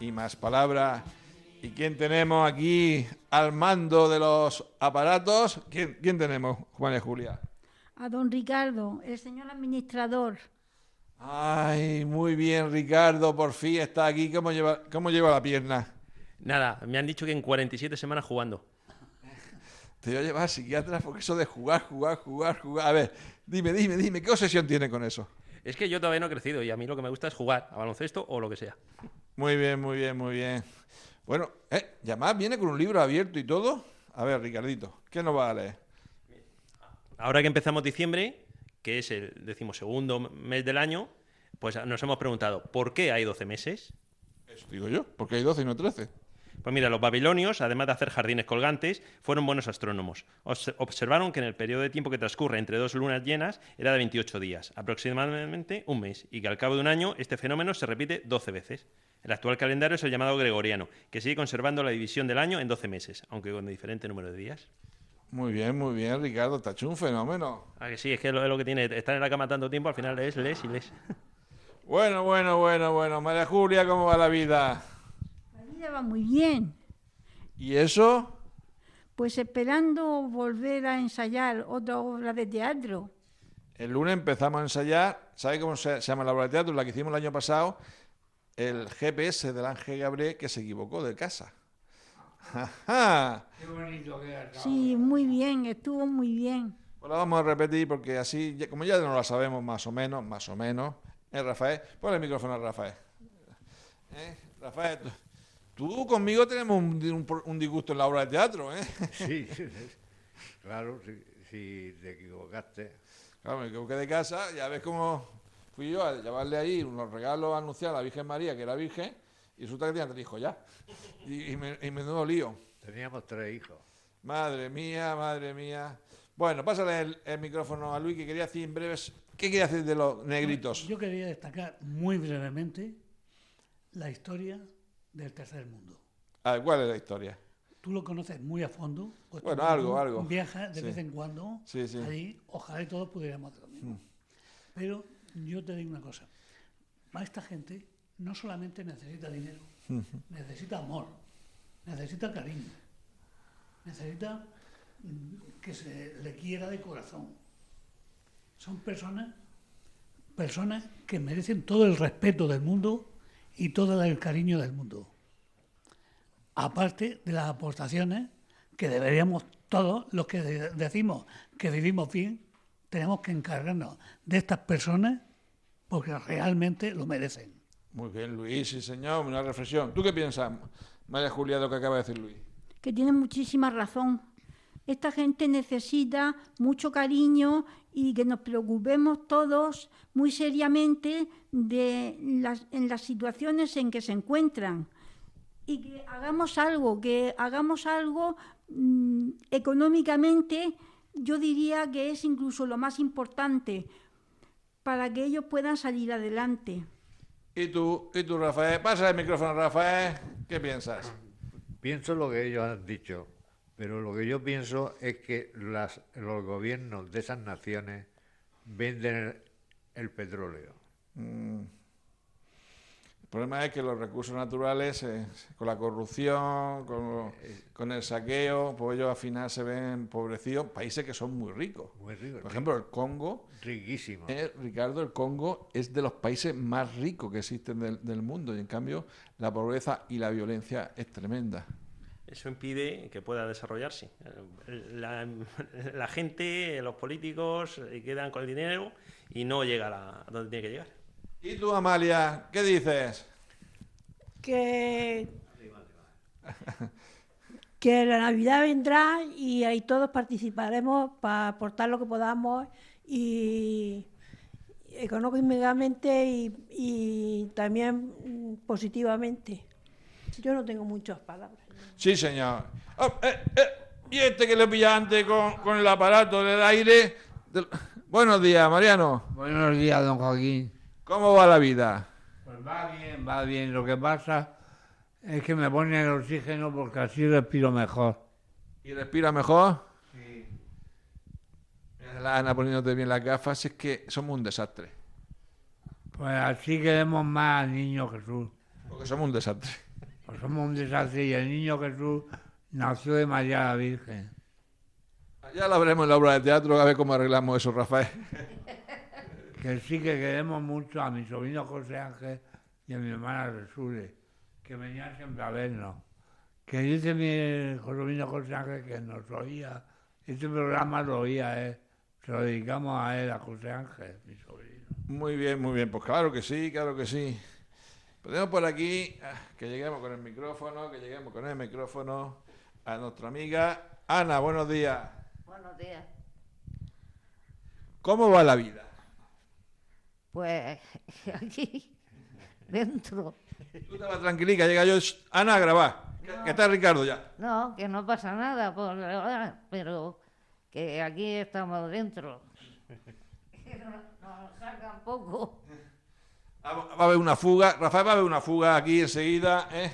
Y Más Palabra. ¿Y quién tenemos aquí al mando de los aparatos? ¿Quién, quién tenemos, Juan y Julia? A don Ricardo, el señor administrador. Ay, muy bien, Ricardo, por fin está aquí. ¿Cómo lleva, cómo lleva la pierna? Nada, me han dicho que en 47 semanas jugando. Te voy a llevar a psiquiatra porque eso de jugar, jugar, jugar, jugar. A ver, dime, dime, dime, ¿qué obsesión tiene con eso? Es que yo todavía no he crecido y a mí lo que me gusta es jugar a baloncesto o lo que sea. Muy bien, muy bien, muy bien. Bueno, ¿eh? ¿Llamás viene con un libro abierto y todo? A ver, Ricardito, ¿qué nos va a leer? Ahora que empezamos diciembre, que es el decimosegundo mes del año, pues nos hemos preguntado, ¿por qué hay 12 meses? Eso digo yo, porque hay 12 y no 13. Pues mira, los babilonios, además de hacer jardines colgantes, fueron buenos astrónomos. Obs- observaron que en el periodo de tiempo que transcurre entre dos lunas llenas era de 28 días, aproximadamente un mes, y que al cabo de un año este fenómeno se repite 12 veces. El actual calendario es el llamado gregoriano, que sigue conservando la división del año en 12 meses, aunque con diferente número de días. Muy bien, muy bien, Ricardo, está hecho un fenómeno. Ah, que sí, es que lo, es lo que tiene estar en la cama tanto tiempo, al final lees, lees y lees. Bueno, bueno, bueno, bueno. María Julia, ¿cómo va la vida? La vida va muy bien. ¿Y eso? Pues esperando volver a ensayar otra obra de teatro. El lunes empezamos a ensayar. ¿Sabe cómo se, se llama la obra de teatro? La que hicimos el año pasado. El GPS del Ángel Gabriel que se equivocó de casa. Ajá. Sí, muy bien, estuvo muy bien. Pues la vamos a repetir porque así, como ya no la sabemos más o menos, más o menos. ¿Eh, Rafael? Pon el micrófono a Rafael. ¿Eh? Rafael, tú- tú conmigo tenemos un disgusto en la obra de teatro, ¿eh? Sí, claro, si, si te equivocaste. Claro, me equivoqué de casa, ya ves cómo fui yo a llevarle ahí unos regalos a anunciar a la Virgen María, que era virgen, y resulta que tenía tres hijos ya. Y, y me, y menudo lío. Teníamos tres hijos. Madre mía, madre mía. Bueno, pásale el, el micrófono a Luis, que quería decir en breves. ¿Qué quería decir de los negritos? Yo quería destacar muy brevemente la historia del tercer mundo. A ver, ¿cuál es la historia? Tú lo conoces muy a fondo. pues Bueno, algo, algo. Viajas de Sí. vez en cuando Sí, sí. allí. Ojalá y todos pudiéramos hacer lo mismo. Pero yo te digo una cosa. A esta gente no solamente necesita dinero, necesita amor, necesita cariño, necesita mm, que se le quiera de corazón. Son personas, personas que merecen todo el respeto del mundo y todo el cariño del mundo. Aparte de las aportaciones que deberíamos todos los que de- decimos que vivimos bien, tenemos que encargarnos de estas personas porque realmente lo merecen. Muy bien, Luis, sí, señor, una reflexión. ¿Tú qué piensas, María Julia, de lo que acaba de decir Luis? Que tiene muchísima razón. Esta gente necesita mucho cariño y que nos preocupemos todos muy seriamente de las, en las situaciones en que se encuentran. Y que hagamos algo, que hagamos algo mm, económicamente, yo diría que es incluso lo más importante para que ellos puedan salir adelante. ¿Y tú, y tú Rafael? Pasa el micrófono Rafael. ¿Qué piensas? Pienso lo que ellos han dicho, pero lo que yo pienso es que las, los gobiernos de esas naciones venden el, el petróleo. El problema es que los recursos naturales, eh, con la corrupción, con, el saqueo, pues ellos al final se ven empobrecidos. Países que son muy ricos. Muy rico, Por ejemplo, el Congo, riquísimo. eh, Ricardo, el Congo es de los países más ricos que existen del, del mundo. Y en cambio, la pobreza y la violencia es tremenda. Eso impide que pueda desarrollarse. La, la gente, los políticos eh, quedan con el dinero y no llega a, la- a donde tiene que llegar. ¿Y tú, Amalia, qué dices? que, que la Navidad vendrá y ahí todos participaremos para aportar lo que podamos y económicamente y, y también mm, positivamente. Yo no tengo muchas palabras. Sí, señor. Oh, eh, eh, Y este que le pilla antes con, con el aparato del aire. del- Buenos días, Mariano. Buenos días, don Joaquín. ¿Cómo va la vida? Pues va bien, va bien. Lo que pasa es que me ponen el oxígeno porque así respiro mejor. ¿Y respira mejor? Sí. La Ana poniéndote bien las gafas, es que somos un desastre. Pues así queremos más al niño Jesús. Porque somos un desastre. Pues somos un desastre y el niño Jesús nació de María la Virgen. Ya lo veremos en la obra de teatro, a ver cómo arreglamos eso, Rafael. Que sí que queremos mucho a mi sobrino José Ángel y a mi hermana Resure, que venían siempre a vernos. Que dice mi sobrino José Ángel que nos oía, este programa lo oía él. Se lo dedicamos a él, a José Ángel, mi sobrino. Muy bien, muy bien. Pues claro que sí, claro que sí. Podemos por aquí ah, que lleguemos con el micrófono, que lleguemos con el micrófono a nuestra amiga Ana. Buenos días. Buenos días. ¿Cómo va la vida? Pues aquí, dentro. Tú estabas tranquilica, llega yo, "Shh, Ana, a grabar. Que, que está Ricardo ya. No, que no pasa nada por pero que aquí estamos dentro. Que no- Nos sacan poco. Va va a haber una fuga, Rafael va a haber una fuga aquí enseguida, ¿eh?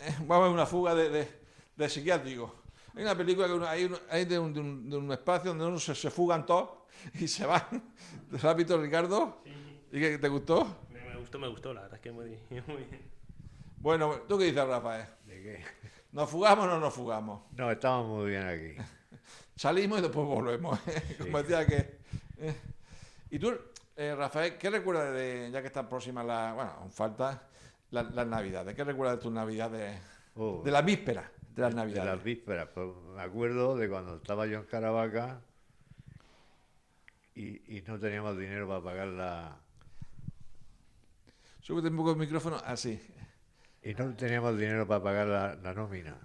Eh, Va a haber una fuga de, de, de psiquiátrico. Hay una película que uno- hay, un- hay de, un, de un- de un espacio donde uno se, se fugan todos y se van. ¿Te lo has visto, Ricardo? ¿Y qué te gustó? Me, me gustó, me gustó, la verdad es que muy, muy bien. Bueno, ¿tú qué dices, Rafael? ¿De qué? ¿Nos fugamos o no nos fugamos? No, estamos muy bien aquí. Salimos y después volvemos. ¿eh? Como decía que. eh. Y tú, eh, Rafael, ¿qué recuerdas de, ya que están próximas las. Bueno, aún falta la- las Navidades? ¿Qué recuerdas de tus Navidades? Oh, De las vísperas de las de Navidades. las vísperas. Pues me acuerdo de cuando estaba yo en Caravaca y, y no teníamos dinero para pagar la... Súbete un poco el micrófono, así. Y no teníamos dinero para pagar la, la nómina.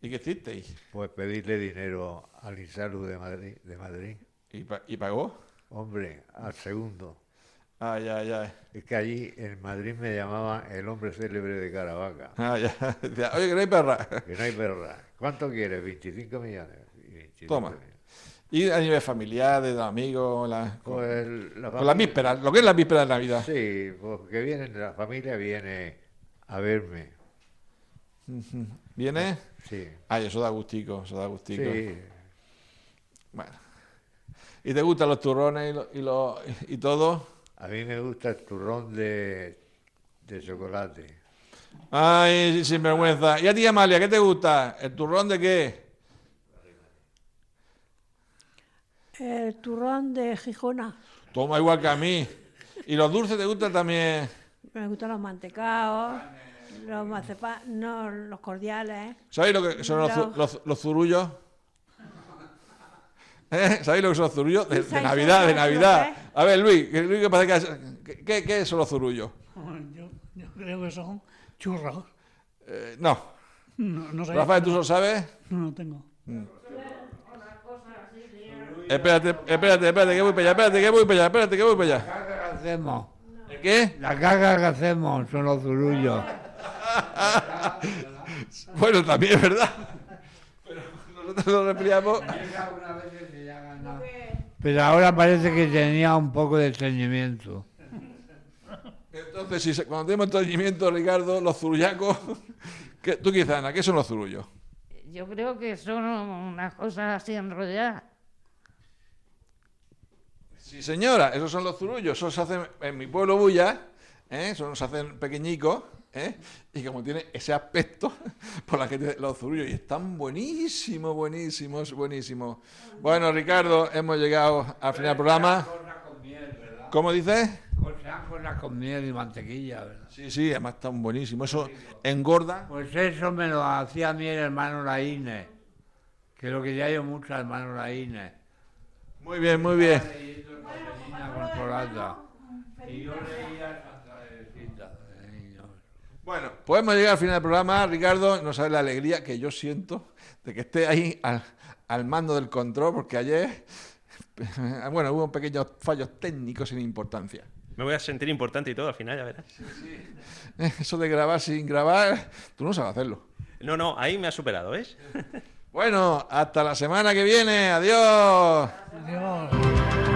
¿Y qué hicisteis? Pues pedirle dinero al Insalud de Madrid, de Madrid. ¿Y, pa- y pagó? Hombre, al segundo. Ay, ay, ay. Es que allí en Madrid me llamaban el hombre célebre de Caravaca. Ay, ay. Oye, que no hay perra. Que no hay perra. ¿Cuánto quieres? 25 millones. Y 25 Toma. millones. Y a nivel familiar, de amigos, la- con, Pues la con las familia- vísperas, lo que es las vísperas de Navidad. Sí, porque vienen, la familia viene a verme. ¿Viene? Sí, Ay, eso da gustico, eso da gustico. sí. Bueno. ¿Y te gustan los turrones y, lo- y, lo- y todo? A mí me gusta el turrón de, de chocolate. Ay, sin vergüenza. ¿Y a ti, Amalia, qué te gusta? ¿El turrón de qué? El turrón de Gijona. Toma igual que a mí. ¿Y los dulces te gustan también? Me gustan los mantecaos, los macepa- no, los cordiales. ¿Sabéis lo que son los, los- los zurullos? ¿Eh? ¿Sabéis lo que son los zurullos? De, de ¿Sabéis Navidad, de Navidad. A ver, Luis, Luis que parece que... ¿Qué, qué son los zurullos? Yo, yo creo que son churros. Eh, no. No, no sé. Rafael, ¿tú lo sabes? No, no tengo. Espérate, espérate, espérate, que voy para allá, espérate, que voy para allá, espérate, que voy para allá. caca que hacemos, ¿El qué? la caca que hacemos son los zurullos. Bueno, también es verdad. Pero nosotros nos resfriamos. Pero ahora parece que tenía un poco de estreñimiento. Entonces, si se- cuando tenemos entendimiento, Ricardo, los zurullacos. ¿qué- ¿Tú qué dices, Ana? ¿Qué son los zurullos? Yo creo que son unas cosas así enrolladas. Sí, señora, esos son los zurullos. Esos se hacen en mi pueblo Bulla, ¿eh? Esos se hacen pequeñicos, ¿eh? Y como tiene ese aspecto, por la gente, los zurullos, y están buenísimos, buenísimos, buenísimos. Bueno, Ricardo, hemos llegado al final del programa. ¿Cómo dices? Cosas con miel y mantequilla, ¿verdad? Sí, sí, además están buenísimos. Eso engorda. Pues eso me lo hacía a mí el hermano Laínez, que lo quería yo mucho al hermano Laínez. Muy bien, muy bien. Y yo leía Santa Teresita de niño. Bueno, podemos llegar al final del programa, Ricardo. No sabes la alegría que yo siento de que esté ahí al, al mando del control, porque ayer, bueno, hubo pequeños fallos técnicos sin importancia. Me voy a sentir importante y todo al final, ya verás. Eso de grabar sin grabar, tú no sabes hacerlo. No, no, ahí me ha superado, ¿ves? Bueno, hasta la semana que viene. Adiós. Adiós.